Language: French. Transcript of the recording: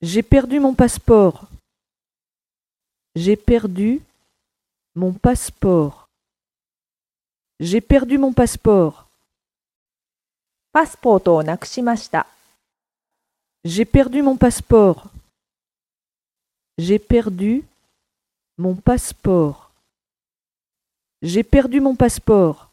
J'ai perdu mon passeport. J'ai perdu mon passeport. J'ai perdu mon passeport. J'ai perdu mon passeport. J'ai perdu mon passeport. J'ai perdu mon passeport.